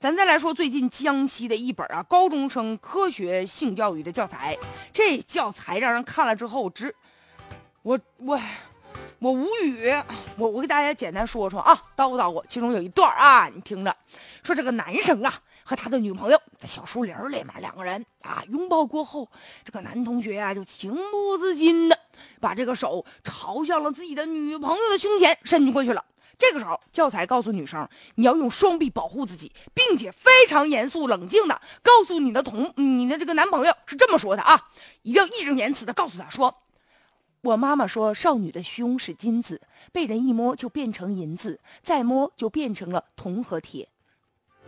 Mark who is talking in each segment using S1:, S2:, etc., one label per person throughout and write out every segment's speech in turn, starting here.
S1: 咱再来说最近江西的一本啊高中生科学性教育的教材，这教材让人看了之后直，我我我无语。我我给大家简单说说啊，叨咕叨咕，其中有一段啊，你听着，说这个男生啊和他的女朋友在小树林里面，两个人啊拥抱过后，这个男同学啊就情不自禁的把这个手朝向了自己的女朋友的胸前伸过去了。这个时候，教材告诉女生，你要用双臂保护自己，并且非常严肃冷静的告诉你的同你的这个男朋友是这么说的啊，一定要义正言辞的告诉他说，我妈妈说少女的胸是金子，被人一摸就变成银子，再摸就变成了铜和铁。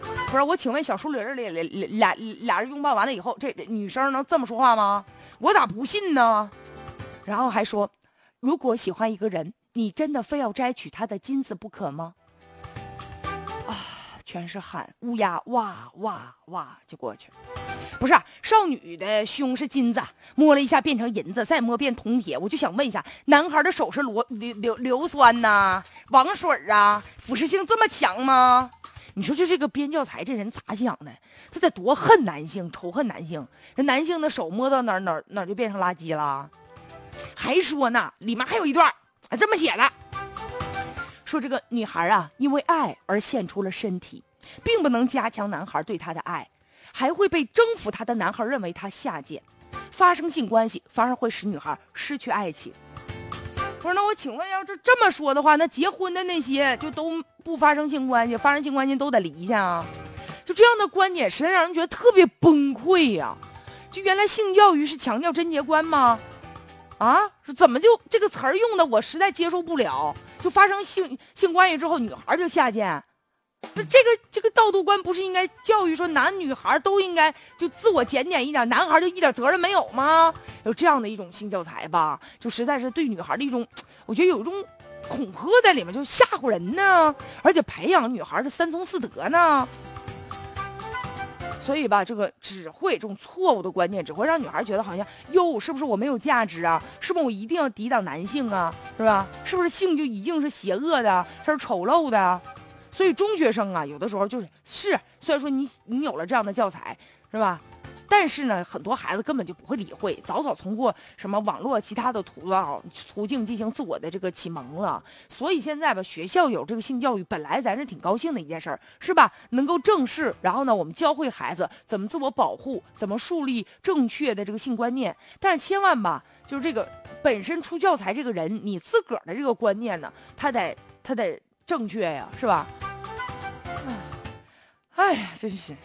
S1: 不是我，请问小树林里俩俩俩人拥抱完了以后，这女生能这么说话吗？我咋不信呢？然后还说，如果喜欢一个人。你真的非要摘取他的金子不可吗？啊，全是汗，乌鸦哇哇哇就过去了。不是少女的胸是金子，摸了一下变成银子，再摸变铜铁。我就想问一下，男孩的手是罗硫硫硫酸呐，王水啊，腐蚀性这么强吗？你说就这个编教材这人咋想的？他得多恨男性，仇恨男性。那男性的手摸到哪哪哪就变成垃圾了？还说呢，里面还有一段。啊，这么写的，说这个女孩啊，因为爱而献出了身体，并不能加强男孩对她的爱，还会被征服她的男孩认为她下贱，发生性关系反而会使女孩失去爱情。不是，那我请问，要是这么说的话，那结婚的那些就都不发生性关系，发生性关系都得离去啊？就这样的观点，实在让人觉得特别崩溃呀！就原来性教育是强调贞洁观吗？啊，怎么就这个词儿用的，我实在接受不了。就发生性性关系之后，女孩就下贱，那这个这个道德观不是应该教育说男女孩都应该就自我检点一点，男孩就一点责任没有吗？有这样的一种性教材吧，就实在是对女孩的一种，我觉得有一种恐吓在里面，就吓唬人呢，而且培养女孩的三从四德呢。所以吧，这个只会这种错误的观念，只会让女孩觉得好像哟，是不是我没有价值啊？是不是我一定要抵挡男性啊？是吧？是不是性就一定是邪恶的，它是丑陋的？所以中学生啊，有的时候就是是，虽然说你你有了这样的教材，是吧？但是呢，很多孩子根本就不会理会，早早通过什么网络其他的途道途径进行自我的这个启蒙了。所以现在吧，学校有这个性教育，本来咱是挺高兴的一件事儿，是吧？能够正视，然后呢，我们教会孩子怎么自我保护，怎么树立正确的这个性观念。但是千万吧，就是这个本身出教材这个人，你自个儿的这个观念呢，他得他得正确呀，是吧？哎，哎呀，真是。